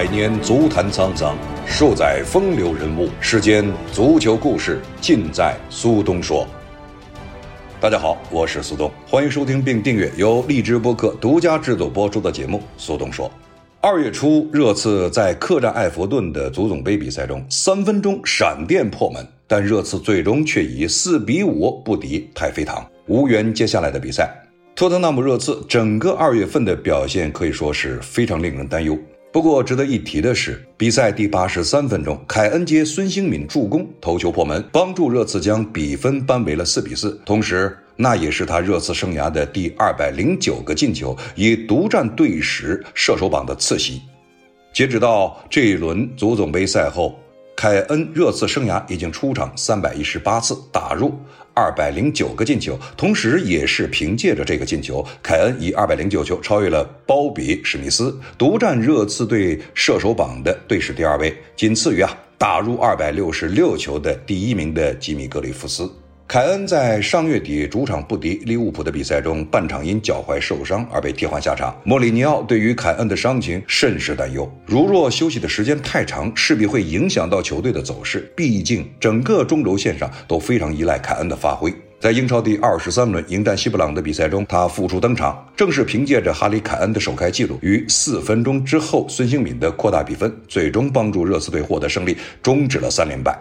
百年足坛沧桑，数载风流人物。世间足球故事，尽在苏东说。大家好，我是苏东，欢迎收听并订阅由荔枝播客独家制作播出的节目《苏东说》。二月初，热刺在客战埃弗顿的足总杯比赛中，三分钟闪电破门，但热刺最终却以四比五不敌太妃糖，无缘接下来的比赛。托特纳姆热刺整个二月份的表现可以说是非常令人担忧。不过值得一提的是，比赛第八十三分钟，凯恩接孙兴敏助攻头球破门，帮助热刺将比分扳为了四比四。同时，那也是他热刺生涯的第二百零九个进球，以独占队史射手榜的次席。截止到这一轮足总杯赛后。凯恩热刺生涯已经出场三百一十八次，打入二百零九个进球，同时也是凭借着这个进球，凯恩以二百零九球超越了鲍比史密斯，独占热刺队射手榜的队史第二位，仅次于啊打入二百六十六球的第一名的吉米格里夫斯。凯恩在上月底主场不敌利物浦的比赛中，半场因脚踝受伤而被替换下场。莫里尼奥对于凯恩的伤情甚是担忧，如若休息的时间太长，势必会影响到球队的走势。毕竟整个中轴线上都非常依赖凯恩的发挥。在英超第二十三轮迎战西布朗的比赛中，他复出登场，正是凭借着哈里凯恩的首开纪录，于四分钟之后孙兴敏的扩大比分，最终帮助热刺队获得胜利，终止了三连败。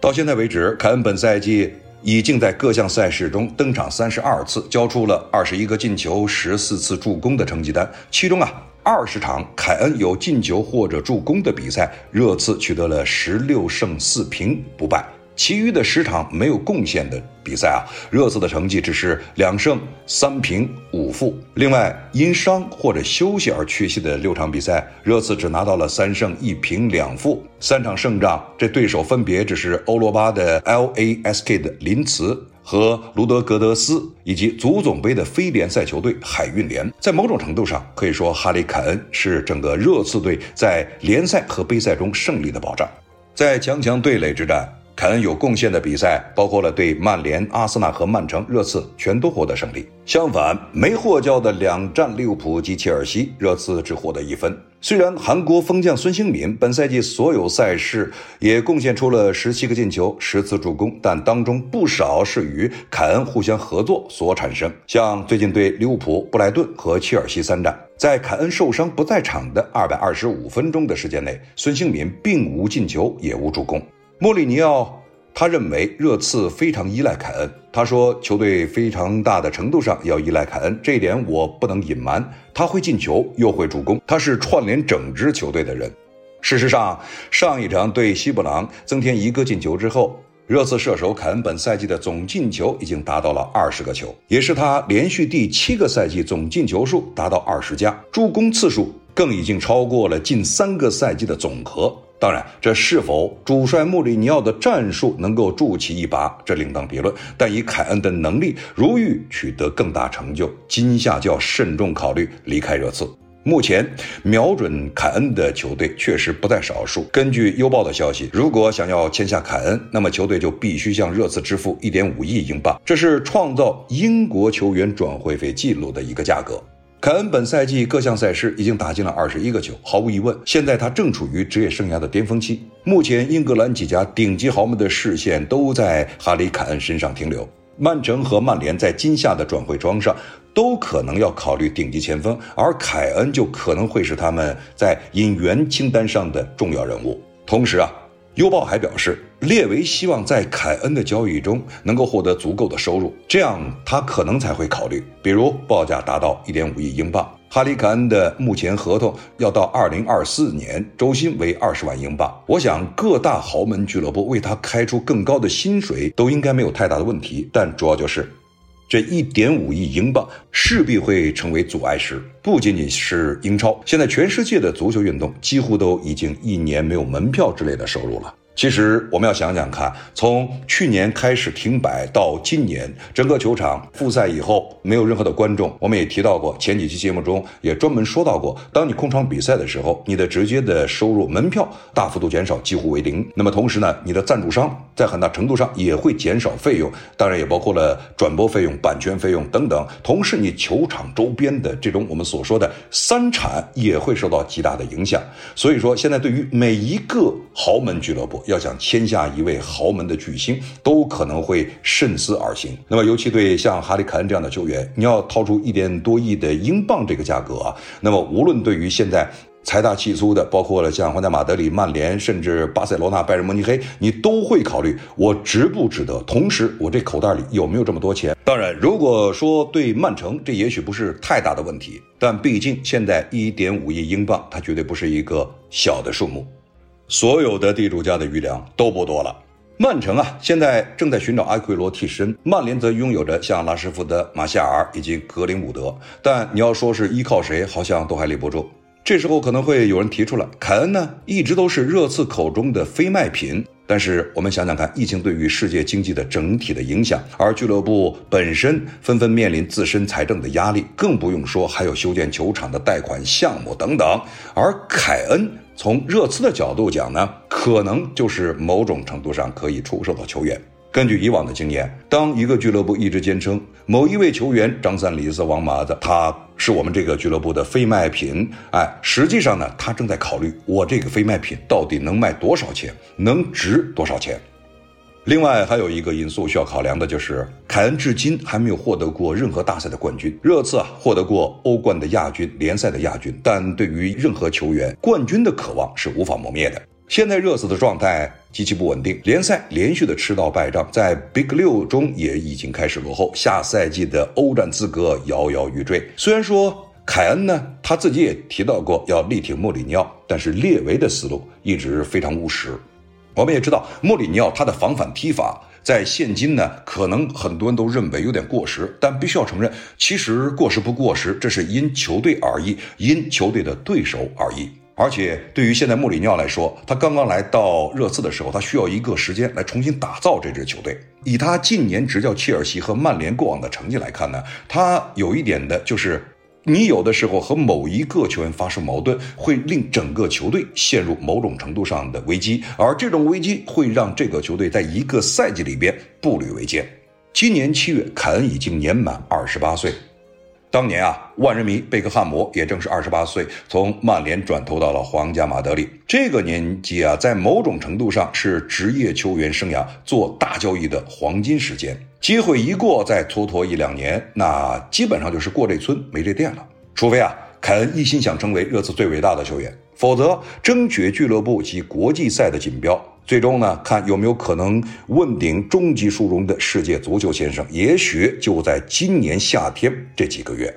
到现在为止，凯恩本赛季。已经在各项赛事中登场三十二次，交出了二十一个进球、十四次助攻的成绩单。其中啊，二十场凯恩有进球或者助攻的比赛，热刺取得了十六胜四平不败。其余的十场没有贡献的比赛啊，热刺的成绩只是两胜三平五负。另外，因伤或者休息而缺席的六场比赛，热刺只拿到了三胜一平两负，三场胜仗。这对手分别只是欧罗巴的 LASK 的林茨和卢德格德斯，以及足总杯的非联赛球队海运联。在某种程度上，可以说哈里凯恩是整个热刺队在联赛和杯赛中胜利的保障。在强强对垒之战。凯恩有贡献的比赛包括了对曼联、阿森纳和曼城，热刺全都获得胜利。相反，没获交的两战利物浦及切尔西，热刺只获得一分。虽然韩国锋将孙兴敏本赛季所有赛事也贡献出了十七个进球、十次助攻，但当中不少是与凯恩互相合作所产生。像最近对利物浦、布莱顿和切尔西三战，在凯恩受伤不在场的二百二十五分钟的时间内，孙兴敏并无进球，也无助攻。莫里尼奥他认为热刺非常依赖凯恩。他说，球队非常大的程度上要依赖凯恩，这一点我不能隐瞒。他会进球，又会助攻，他是串联整支球队的人。事实上，上一场对西布朗增添一个进球之后，热刺射手凯恩本赛季的总进球已经达到了二十个球，也是他连续第七个赛季总进球数达到二十加，助攻次数更已经超过了近三个赛季的总和。当然，这是否主帅穆里尼奥的战术能够助其一拔，这另当别论。但以凯恩的能力，如欲取得更大成就，今夏就要慎重考虑离开热刺。目前瞄准凯恩的球队确实不在少数。根据邮报的消息，如果想要签下凯恩，那么球队就必须向热刺支付一点五亿英镑，这是创造英国球员转会费记录的一个价格。凯恩本赛季各项赛事已经打进了二十一个球，毫无疑问，现在他正处于职业生涯的巅峰期。目前，英格兰几家顶级豪门的视线都在哈里凯恩身上停留。曼城和曼联在今夏的转会窗上都可能要考虑顶级前锋，而凯恩就可能会是他们在引援清单上的重要人物。同时啊。邮报还表示，列维希望在凯恩的交易中能够获得足够的收入，这样他可能才会考虑，比如报价达到一点五亿英镑。哈里凯恩的目前合同要到二零二四年，周薪为二十万英镑。我想各大豪门俱乐部为他开出更高的薪水都应该没有太大的问题，但主要就是。这一点五亿英镑势必会成为阻碍时，不仅仅是英超，现在全世界的足球运动几乎都已经一年没有门票之类的收入了。其实我们要想想看，从去年开始停摆到今年，整个球场复赛以后没有任何的观众。我们也提到过，前几期节目中也专门说到过，当你空场比赛的时候，你的直接的收入门票大幅度减少，几乎为零。那么同时呢，你的赞助商在很大程度上也会减少费用，当然也包括了转播费用、版权费用等等。同时，你球场周边的这种我们所说的三产也会受到极大的影响。所以说，现在对于每一个豪门俱乐部，要想签下一位豪门的巨星，都可能会慎思而行。那么，尤其对像哈里凯恩这样的球员，你要掏出一点多亿的英镑这个价格啊，那么无论对于现在财大气粗的，包括了像皇家马德里、曼联，甚至巴塞罗那、拜仁慕尼黑，你都会考虑我值不值得。同时，我这口袋里有没有这么多钱？当然，如果说对曼城，这也许不是太大的问题，但毕竟现在一点五亿英镑，它绝对不是一个小的数目。所有的地主家的余粮都不多了。曼城啊，现在正在寻找阿奎罗替身；曼联则拥有着像拉什福德、马夏尔以及格林伍德。但你要说是依靠谁，好像都还立不住。这时候可能会有人提出来，凯恩呢，一直都是热刺口中的非卖品。但是我们想想看，疫情对于世界经济的整体的影响，而俱乐部本身纷纷面临自身财政的压力，更不用说还有修建球场的贷款项目等等。而凯恩。从热刺的角度讲呢，可能就是某种程度上可以出售的球员。根据以往的经验，当一个俱乐部一直坚称某一位球员张三李四王麻子，他是我们这个俱乐部的非卖品，哎，实际上呢，他正在考虑我这个非卖品到底能卖多少钱，能值多少钱。另外还有一个因素需要考量的就是，凯恩至今还没有获得过任何大赛的冠军。热刺啊获得过欧冠的亚军、联赛的亚军，但对于任何球员，冠军的渴望是无法磨灭的。现在热刺的状态极其不稳定，联赛连续的吃到败仗，在 Big 六中也已经开始落后，下赛季的欧战资格摇摇欲坠。虽然说凯恩呢他自己也提到过要力挺莫里尼奥，但是列维的思路一直非常务实。我们也知道，莫里尼奥他的防反踢法在现今呢，可能很多人都认为有点过时，但必须要承认，其实过时不过时，这是因球队而异，因球队的对手而异。而且对于现在莫里尼奥来说，他刚刚来到热刺的时候，他需要一个时间来重新打造这支球队。以他近年执教切尔西和曼联过往的成绩来看呢，他有一点的就是。你有的时候和某一个球员发生矛盾，会令整个球队陷入某种程度上的危机，而这种危机会让这个球队在一个赛季里边步履维艰。今年七月，凯恩已经年满二十八岁。当年啊，万人迷贝克汉姆也正是二十八岁，从曼联转投到了皇家马德里。这个年纪啊，在某种程度上是职业球员生涯做大交易的黄金时间。机会一过，再蹉跎一两年，那基本上就是过这村没这店了。除非啊，凯恩一心想成为热刺最伟大的球员，否则争取俱乐部及国际赛的锦标。最终呢，看有没有可能问鼎终极殊荣的世界足球先生，也许就在今年夏天这几个月。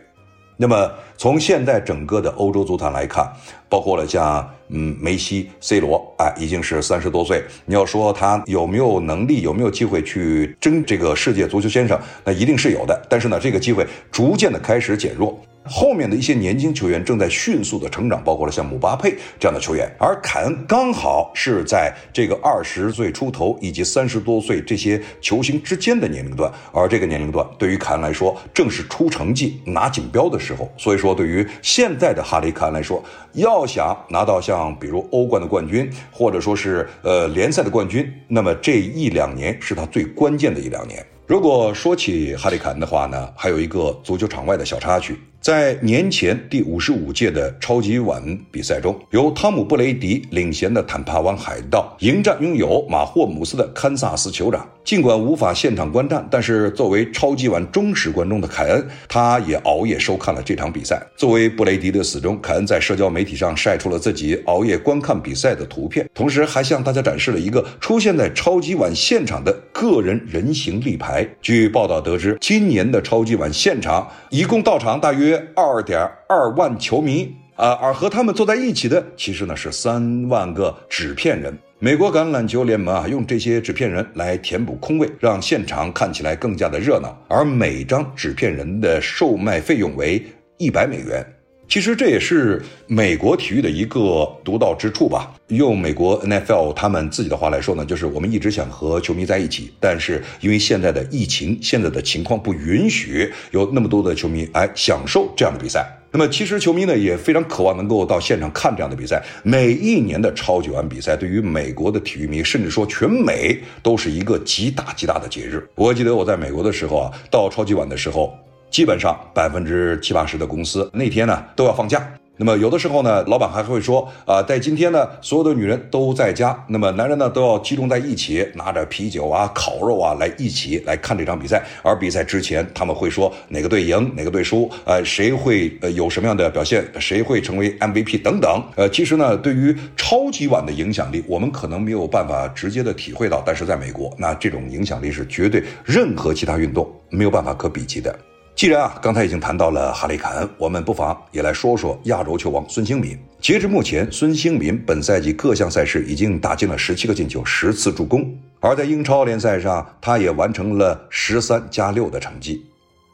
那么从现在整个的欧洲足坛来看，包括了像嗯梅西、C 罗，哎，已经是三十多岁。你要说他有没有能力，有没有机会去争这个世界足球先生，那一定是有的。但是呢，这个机会逐渐的开始减弱。后面的一些年轻球员正在迅速的成长，包括了像姆巴佩这样的球员，而凯恩刚好是在这个二十岁出头以及三十多岁这些球星之间的年龄段，而这个年龄段对于凯恩来说正是出成绩、拿锦标的时候。所以说，对于现在的哈里凯恩来说，要想拿到像比如欧冠的冠军，或者说是呃联赛的冠军，那么这一两年是他最关键的一两年。如果说起哈里凯恩的话呢，还有一个足球场外的小插曲。在年前第五十五届的超级碗比赛中，由汤姆·布雷迪领衔的坦帕湾海盗迎战拥有马霍姆斯的堪萨斯酋长。尽管无法现场观战，但是作为超级碗忠实观众的凯恩，他也熬夜收看了这场比赛。作为布雷迪的死忠，凯恩在社交媒体上晒出了自己熬夜观看比赛的图片，同时还向大家展示了一个出现在超级碗现场的个人人形立牌。据报道得知，今年的超级碗现场一共到场大约。约二点二万球迷啊，而和他们坐在一起的，其实呢是三万个纸片人。美国橄榄球联盟啊，用这些纸片人来填补空位，让现场看起来更加的热闹。而每张纸片人的售卖费用为一百美元。其实这也是美国体育的一个独到之处吧。用美国 NFL 他们自己的话来说呢，就是我们一直想和球迷在一起，但是因为现在的疫情，现在的情况不允许有那么多的球迷来享受这样的比赛。那么其实球迷呢也非常渴望能够到现场看这样的比赛。每一年的超级碗比赛对于美国的体育迷，甚至说全美都是一个极大极大的节日。我记得我在美国的时候啊，到超级碗的时候。基本上百分之七八十的公司那天呢都要放假。那么有的时候呢，老板还会说啊，在今天呢，所有的女人都在家，那么男人呢都要集中在一起，拿着啤酒啊、烤肉啊来一起来看这场比赛。而比赛之前，他们会说哪个队赢，哪个队输，呃，谁会呃有什么样的表现，谁会成为 MVP 等等。呃，其实呢，对于超级碗的影响力，我们可能没有办法直接的体会到，但是在美国，那这种影响力是绝对任何其他运动没有办法可比及的。既然啊，刚才已经谈到了哈里凯恩，我们不妨也来说说亚洲球王孙兴民。截至目前，孙兴民本赛季各项赛事已经打进了十七个进球、十次助攻，而在英超联赛上，他也完成了十三加六的成绩。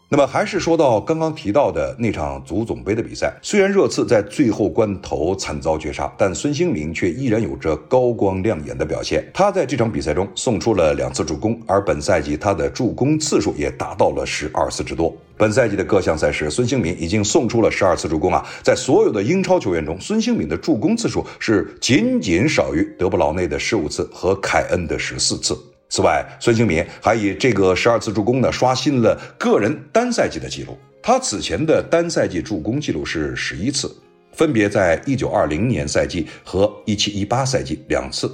那么还是说到刚刚提到的那场足总杯的比赛，虽然热刺在最后关头惨遭绝杀，但孙兴民却依然有着高光亮眼的表现。他在这场比赛中送出了两次助攻，而本赛季他的助攻次数也达到了十二次之多。本赛季的各项赛事，孙兴民已经送出了十二次助攻啊！在所有的英超球员中，孙兴民的助攻次数是仅仅少于德布劳内的十五次和凯恩的十四次。此外，孙兴民还以这个十二次助攻呢，刷新了个人单赛季的记录。他此前的单赛季助攻记录是十一次，分别在一九二零年赛季和一七一八赛季两次。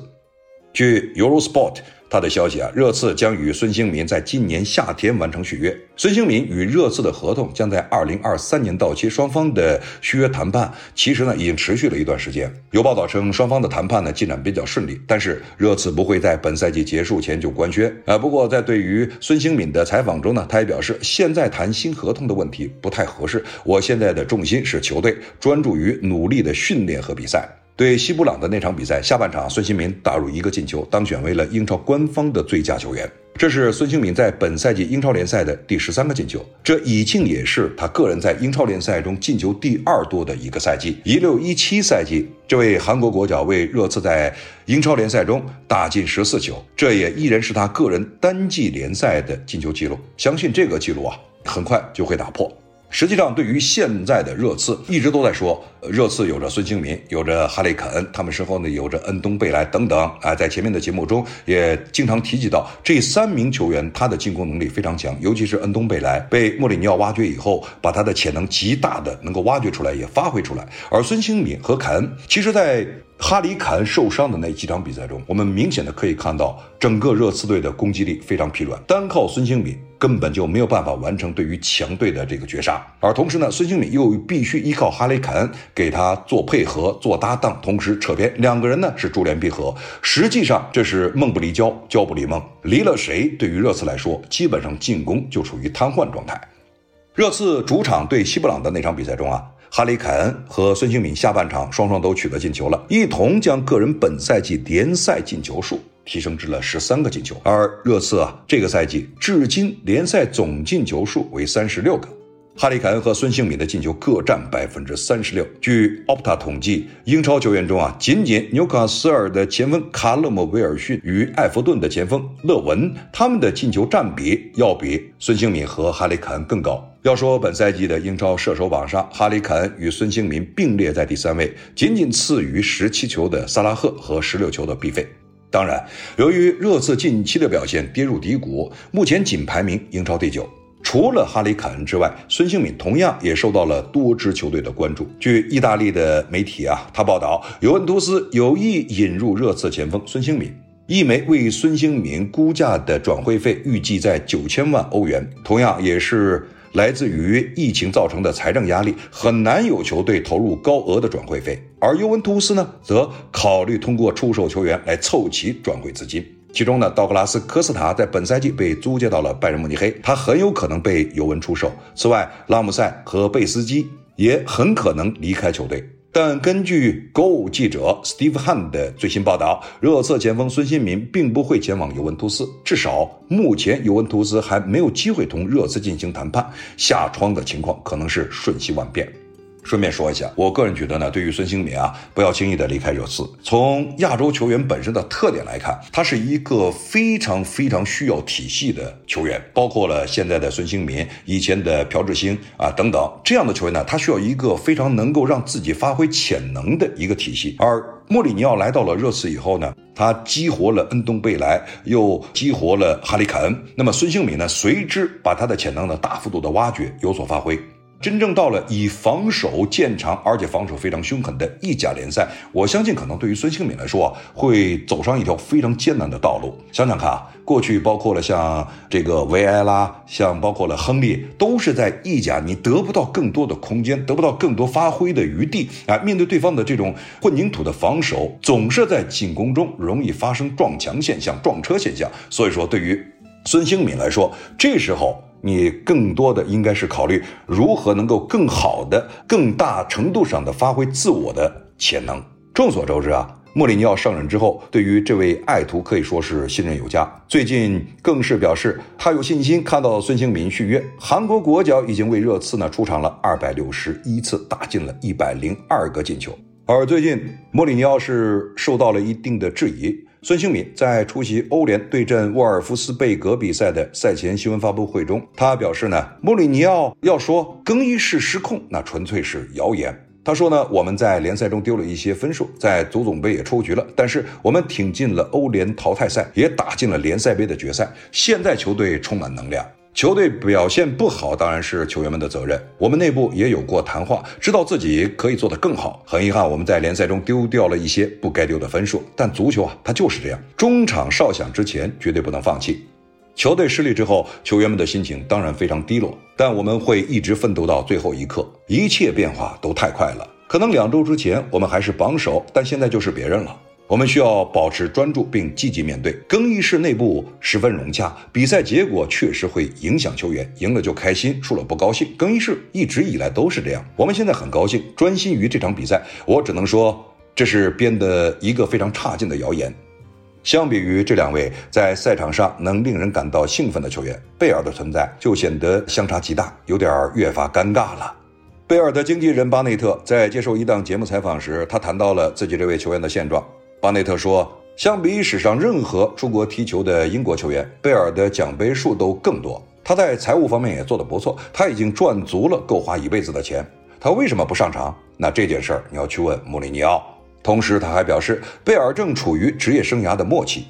据 Eurosport。他的消息啊，热刺将与孙兴民在今年夏天完成续约。孙兴民与热刺的合同将在二零二三年到期，双方的续约谈判其实呢已经持续了一段时间。有报道称，双方的谈判呢进展比较顺利，但是热刺不会在本赛季结束前就官宣啊。不过在对于孙兴民的采访中呢，他也表示，现在谈新合同的问题不太合适。我现在的重心是球队，专注于努力的训练和比赛。对西布朗的那场比赛，下半场孙兴民打入一个进球，当选为了英超官方的最佳球员。这是孙兴民在本赛季英超联赛的第十三个进球，这已经也是他个人在英超联赛中进球第二多的一个赛季。一六一七赛季，这位韩国国脚为热刺在英超联赛中打进十四球，这也依然是他个人单季联赛的进球记录。相信这个记录啊，很快就会打破。实际上，对于现在的热刺，一直都在说，热刺有着孙兴民，有着哈里凯恩，他们身后呢有着恩东贝莱等等啊。在前面的节目中也经常提及到这三名球员，他的进攻能力非常强，尤其是恩东贝莱被莫里尼奥挖掘以后，把他的潜能极大的能够挖掘出来，也发挥出来。而孙兴民和凯恩，其实在哈里凯恩受伤的那几场比赛中，我们明显的可以看到，整个热刺队的攻击力非常疲软，单靠孙兴民。根本就没有办法完成对于强队的这个绝杀，而同时呢，孙兴敏又必须依靠哈里凯恩给他做配合、做搭档，同时扯边，两个人呢是珠联璧合。实际上这是梦不离焦，焦不离梦，离了谁，对于热刺来说，基本上进攻就处于瘫痪状态。热刺主场对西布朗的那场比赛中啊，哈里凯恩和孙兴敏下半场双双都取得进球了，一同将个人本赛季联赛进球数。提升至了十三个进球，而热刺啊，这个赛季至今联赛总进球数为三十六个。哈里凯恩和孙兴敏的进球各占百分之三十六。据 Opta 统计，英超球员中啊，仅仅纽卡斯尔的前锋卡勒姆·威尔逊与埃弗顿的前锋勒文，他们的进球占比要比孙兴敏和哈里凯恩更高。要说本赛季的英超射手榜上，哈里凯恩与孙兴民并列在第三位，仅仅次于十七球的萨拉赫和十六球的毕费。当然，由于热刺近期的表现跌入低谷，目前仅排名英超第九。除了哈里凯恩之外，孙兴敏同样也受到了多支球队的关注。据意大利的媒体啊，他报道，尤文图斯有意引入热刺前锋孙兴敏，一枚为孙兴敏估价的转会费预计在九千万欧元，同样也是。来自于疫情造成的财政压力，很难有球队投入高额的转会费，而尤文图斯呢，则考虑通过出售球员来凑齐转会资金。其中呢，道格拉斯·科斯塔在本赛季被租借到了拜仁慕尼黑，他很有可能被尤文出售。此外，拉姆塞和贝斯基也很可能离开球队。但根据 Go 记者 Steve Han 的最新报道，热刺前锋孙兴民并不会前往尤文图斯，至少目前尤文图斯还没有机会同热刺进行谈判，下窗的情况可能是瞬息万变。顺便说一下，我个人觉得呢，对于孙兴民啊，不要轻易的离开热刺。从亚洲球员本身的特点来看，他是一个非常非常需要体系的球员，包括了现在的孙兴民、以前的朴智星啊等等这样的球员呢，他需要一个非常能够让自己发挥潜能的一个体系。而莫里尼奥来到了热刺以后呢，他激活了恩东贝莱，又激活了哈里凯恩，那么孙兴敏呢，随之把他的潜能呢大幅度的挖掘，有所发挥。真正到了以防守见长，而且防守非常凶狠的意甲联赛，我相信可能对于孙兴敏来说啊，会走上一条非常艰难的道路。想想看啊，过去包括了像这个维埃拉，像包括了亨利，都是在意甲，你得不到更多的空间，得不到更多发挥的余地啊。面对对方的这种混凝土的防守，总是在进攻中容易发生撞墙现象、撞车现象。所以说，对于孙兴敏来说，这时候。你更多的应该是考虑如何能够更好的、更大程度上的发挥自我的潜能。众所周知啊，莫里尼奥上任之后，对于这位爱徒可以说是信任有加。最近更是表示他有信心看到孙兴民续约。韩国国脚已经为热刺呢出场了二百六十一次，打进了一百零二个进球。而最近莫里尼奥是受到了一定的质疑。孙兴敏在出席欧联对阵沃尔夫斯贝格比赛的赛前新闻发布会中，他表示呢，穆里尼奥要说更衣室失控，那纯粹是谣言。他说呢，我们在联赛中丢了一些分数，在足总杯也出局了，但是我们挺进了欧联淘汰赛，也打进了联赛杯的决赛。现在球队充满能量。球队表现不好，当然是球员们的责任。我们内部也有过谈话，知道自己可以做得更好。很遗憾，我们在联赛中丢掉了一些不该丢的分数。但足球啊，它就是这样，中场哨响之前绝对不能放弃。球队失利之后，球员们的心情当然非常低落，但我们会一直奋斗到最后一刻。一切变化都太快了，可能两周之前我们还是榜首，但现在就是别人了。我们需要保持专注并积极面对。更衣室内部十分融洽，比赛结果确实会影响球员，赢了就开心，输了不高兴。更衣室一直以来都是这样。我们现在很高兴，专心于这场比赛。我只能说，这是编的一个非常差劲的谣言。相比于这两位在赛场上能令人感到兴奋的球员，贝尔的存在就显得相差极大，有点越发尴尬了。贝尔的经纪人巴内特在接受一档节目采访时，他谈到了自己这位球员的现状。巴内特说：“相比史上任何出国踢球的英国球员，贝尔的奖杯数都更多。他在财务方面也做得不错，他已经赚足了够花一辈子的钱。他为什么不上场？那这件事儿你要去问穆里尼奥。同时，他还表示，贝尔正处于职业生涯的末期。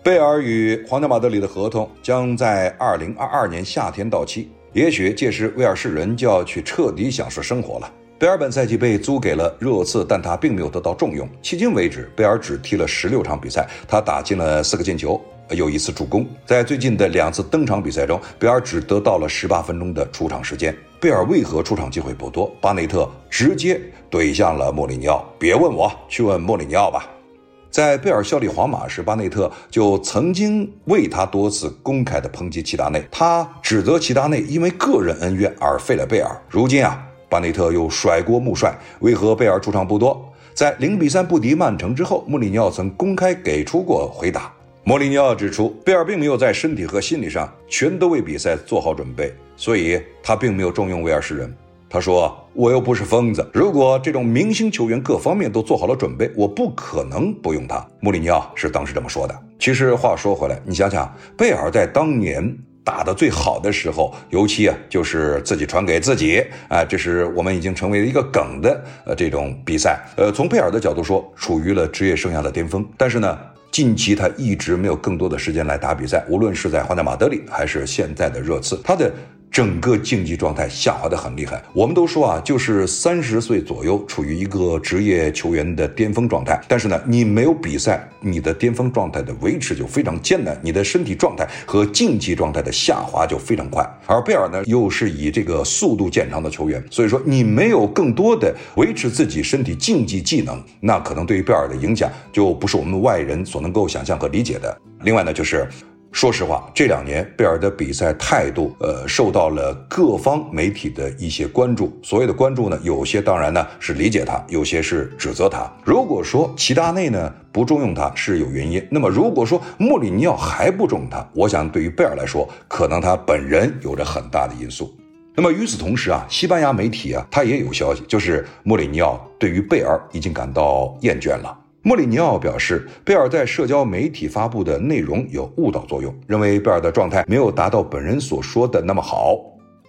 贝尔与皇家马德里的合同将在二零二二年夏天到期，也许届时威尔士人就要去彻底享受生活了。”贝尔本赛季被租给了热刺，但他并没有得到重用。迄今为止，贝尔只踢了十六场比赛，他打进了四个进球，有一次助攻。在最近的两次登场比赛中，贝尔只得到了十八分钟的出场时间。贝尔为何出场机会不多？巴内特直接怼向了莫里尼奥：“别问我，去问莫里尼奥吧。”在贝尔效力皇马时，巴内特就曾经为他多次公开的抨击齐达内，他指责齐达内因为个人恩怨而废了贝尔。如今啊。巴内特又甩锅穆帅，为何贝尔出场不多？在零比三不敌曼城之后，穆里尼奥曾公开给出过回答。穆里尼奥指出，贝尔并没有在身体和心理上全都为比赛做好准备，所以他并没有重用威尔士人。他说：“我又不是疯子，如果这种明星球员各方面都做好了准备，我不可能不用他。”穆里尼奥是当时这么说的。其实话说回来，你想想，贝尔在当年。打的最好的时候，尤其啊，就是自己传给自己啊，这是我们已经成为了一个梗的呃这种比赛。呃，从佩尔的角度说，处于了职业生涯的巅峰。但是呢，近期他一直没有更多的时间来打比赛，无论是在皇家马德里还是现在的热刺，他的。整个竞技状态下滑的很厉害。我们都说啊，就是三十岁左右处于一个职业球员的巅峰状态。但是呢，你没有比赛，你的巅峰状态的维持就非常艰难，你的身体状态和竞技状态的下滑就非常快。而贝尔呢，又是以这个速度见长的球员，所以说你没有更多的维持自己身体竞技技能，那可能对于贝尔的影响就不是我们外人所能够想象和理解的。另外呢，就是。说实话，这两年贝尔的比赛态度，呃，受到了各方媒体的一些关注。所谓的关注呢，有些当然呢是理解他，有些是指责他。如果说齐达内呢不重用他是有原因，那么如果说穆里尼奥还不重用他，我想对于贝尔来说，可能他本人有着很大的因素。那么与此同时啊，西班牙媒体啊，他也有消息，就是莫里尼奥对于贝尔已经感到厌倦了。莫里尼奥表示，贝尔在社交媒体发布的内容有误导作用，认为贝尔的状态没有达到本人所说的那么好。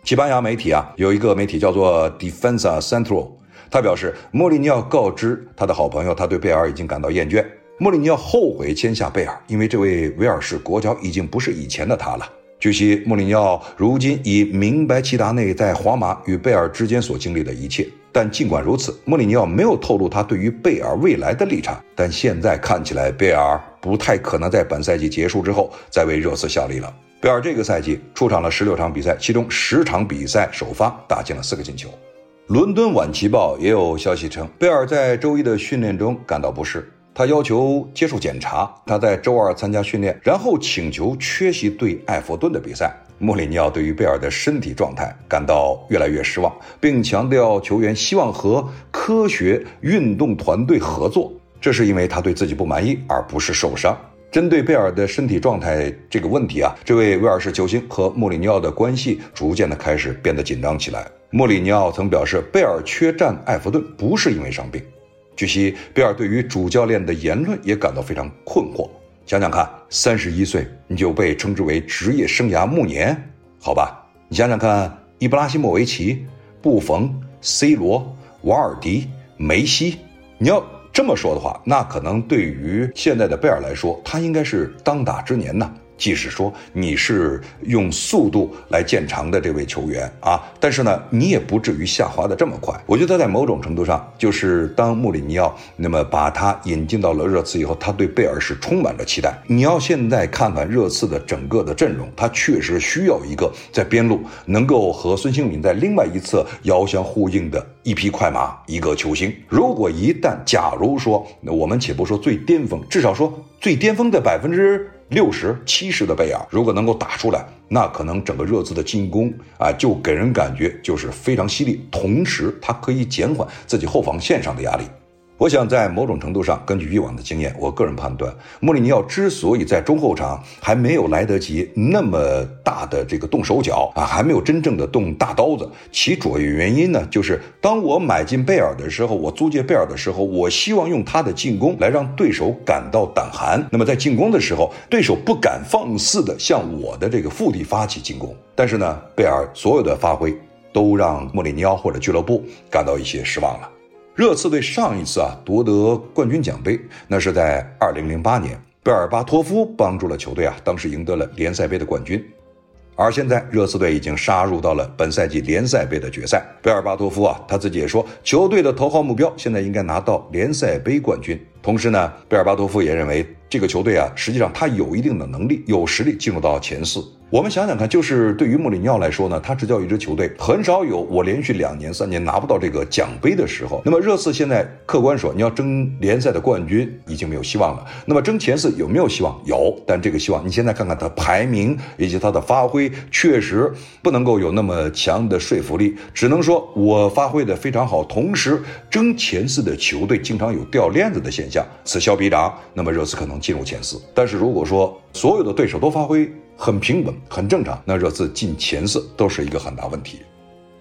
西班牙媒体啊，有一个媒体叫做 Defensa Central，他表示，莫里尼奥告知他的好朋友，他对贝尔已经感到厌倦。莫里尼奥后悔签下贝尔，因为这位威尔士国脚已经不是以前的他了。据悉，穆里尼奥如今已明白齐达内在皇马与贝尔之间所经历的一切。但尽管如此，穆里尼奥没有透露他对于贝尔未来的立场。但现在看起来，贝尔不太可能在本赛季结束之后再为热刺效力了。贝尔这个赛季出场了十六场比赛，其中十场比赛首发，打进了四个进球。伦敦晚期报也有消息称，贝尔在周一的训练中感到不适。他要求接受检查，他在周二参加训练，然后请求缺席对埃弗顿的比赛。莫里尼奥对于贝尔的身体状态感到越来越失望，并强调球员希望和科学运动团队合作，这是因为他对自己不满意，而不是受伤。针对贝尔的身体状态这个问题啊，这位威尔士球星和莫里尼奥的关系逐渐的开始变得紧张起来。莫里尼奥曾表示，贝尔缺战埃弗顿不是因为伤病。据悉，贝尔对于主教练的言论也感到非常困惑。想想看，三十一岁你就被称之为职业生涯暮年，好吧？你想想看，伊布拉希莫维奇、布冯、C 罗、瓦尔迪、梅西，你要这么说的话，那可能对于现在的贝尔来说，他应该是当打之年呢。即使说你是用速度来见长的这位球员啊，但是呢，你也不至于下滑的这么快。我觉得在某种程度上，就是当穆里尼奥那么把他引进到了热刺以后，他对贝尔是充满了期待。你要现在看看热刺的整个的阵容，他确实需要一个在边路能够和孙兴敏在另外一侧遥相呼应的一匹快马，一个球星。如果一旦假如说，那我们且不说最巅峰，至少说最巅峰的百分之。六十七十的贝尔，如果能够打出来，那可能整个热刺的进攻啊，就给人感觉就是非常犀利，同时他可以减缓自己后防线上的压力。我想在某种程度上，根据以往的经验，我个人判断，穆里尼奥之所以在中后场还没有来得及那么大的这个动手脚啊，还没有真正的动大刀子，其主要原因呢，就是当我买进贝尔的时候，我租借贝尔的时候，我希望用他的进攻来让对手感到胆寒。那么在进攻的时候，对手不敢放肆的向我的这个腹地发起进攻。但是呢，贝尔所有的发挥都让穆里尼奥或者俱乐部感到一些失望了。热刺队上一次啊夺得冠军奖杯，那是在二零零八年，贝尔巴托夫帮助了球队啊，当时赢得了联赛杯的冠军。而现在，热刺队已经杀入到了本赛季联赛杯的决赛。贝尔巴托夫啊，他自己也说，球队的头号目标现在应该拿到联赛杯冠军。同时呢，贝尔巴托夫也认为，这个球队啊，实际上他有一定的能力，有实力进入到前四。我们想想看，就是对于穆里尼奥来说呢，他执教一支球队，很少有我连续两年、三年拿不到这个奖杯的时候。那么热刺现在客观说，你要争联赛的冠军已经没有希望了。那么争前四有没有希望？有，但这个希望你现在看看他排名以及他的发挥，确实不能够有那么强的说服力。只能说我发挥的非常好，同时争前四的球队经常有掉链子的现象，此消彼长，那么热刺可能进入前四。但是如果说所有的对手都发挥，很平稳，很正常。那热刺进前四都是一个很大问题。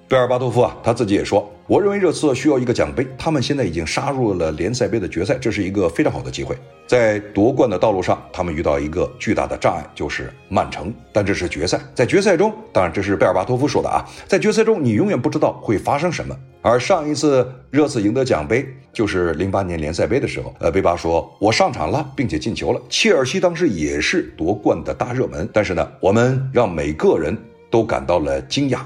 贝尔巴托夫啊，他自己也说，我认为热刺需要一个奖杯。他们现在已经杀入了联赛杯的决赛，这是一个非常好的机会。在夺冠的道路上，他们遇到一个巨大的障碍，就是曼城。但这是决赛，在决赛中，当然这是贝尔巴托夫说的啊，在决赛中你永远不知道会发生什么。而上一次热刺赢得奖杯，就是零八年联赛杯的时候，呃，贝巴说，我上场了，并且进球了。切尔西当时也是夺冠的大热门，但是呢，我们让每个人都感到了惊讶。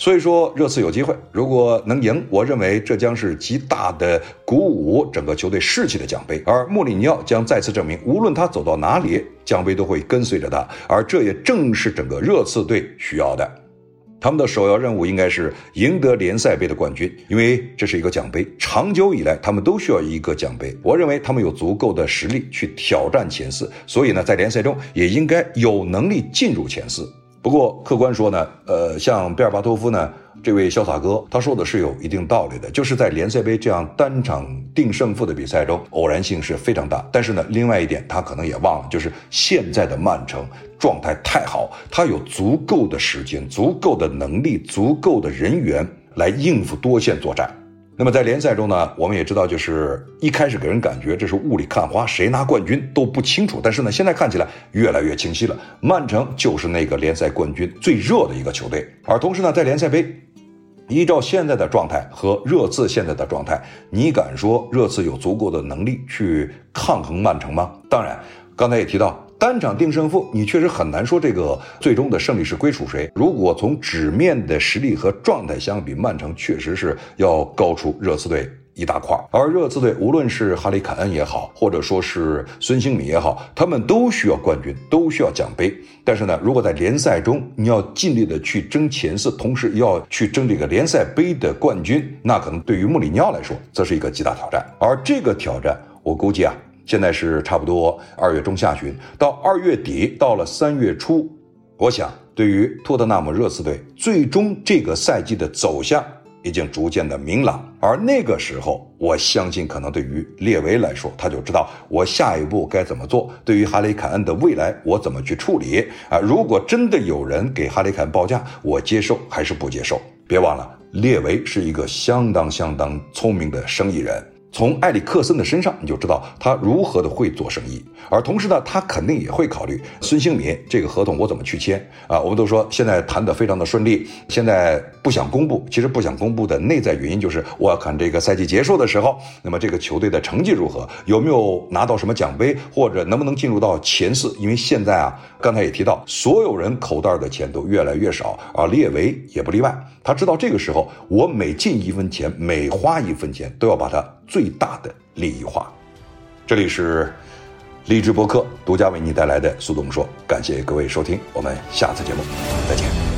所以说，热刺有机会，如果能赢，我认为这将是极大的鼓舞整个球队士气的奖杯。而穆里尼奥将再次证明，无论他走到哪里，奖杯都会跟随着他。而这也正是整个热刺队需要的。他们的首要任务应该是赢得联赛杯的冠军，因为这是一个奖杯。长久以来，他们都需要一个奖杯。我认为他们有足够的实力去挑战前四，所以呢，在联赛中也应该有能力进入前四。不过，客观说呢，呃，像贝尔巴托夫呢，这位潇洒哥他说的是有一定道理的，就是在联赛杯这样单场定胜负的比赛中，偶然性是非常大。但是呢，另外一点他可能也忘了，就是现在的曼城状态太好，他有足够的时间、足够的能力、足够的人员来应付多线作战。那么在联赛中呢，我们也知道，就是一开始给人感觉这是雾里看花，谁拿冠军都不清楚。但是呢，现在看起来越来越清晰了，曼城就是那个联赛冠军最热的一个球队。而同时呢，在联赛杯，依照现在的状态和热刺现在的状态，你敢说热刺有足够的能力去抗衡曼城吗？当然，刚才也提到。单场定胜负，你确实很难说这个最终的胜利是归属谁。如果从纸面的实力和状态相比，曼城确实是要高出热刺队一大块。而热刺队无论是哈里凯恩也好，或者说是孙兴敏也好，他们都需要冠军，都需要奖杯。但是呢，如果在联赛中你要尽力的去争前四，同时要去争这个联赛杯的冠军，那可能对于穆里尼奥来说，则是一个极大挑战。而这个挑战，我估计啊。现在是差不多二月中下旬，到二月底，到了三月初，我想对于托特纳姆热刺队，最终这个赛季的走向已经逐渐的明朗。而那个时候，我相信可能对于列维来说，他就知道我下一步该怎么做。对于哈里凯恩的未来，我怎么去处理啊？如果真的有人给哈里凯恩报价，我接受还是不接受？别忘了，列维是一个相当相当聪明的生意人。从埃里克森的身上，你就知道他如何的会做生意，而同时呢，他肯定也会考虑孙兴民这个合同我怎么去签啊？我们都说现在谈得非常的顺利，现在不想公布，其实不想公布的内在原因就是我要看这个赛季结束的时候，那么这个球队的成绩如何，有没有拿到什么奖杯，或者能不能进入到前四？因为现在啊，刚才也提到，所有人口袋的钱都越来越少，而列维也不例外。他知道这个时候，我每进一分钱，每花一分钱，都要把它最最大的利益化。这里是励志博客独家为你带来的苏东说，感谢各位收听，我们下次节目再见。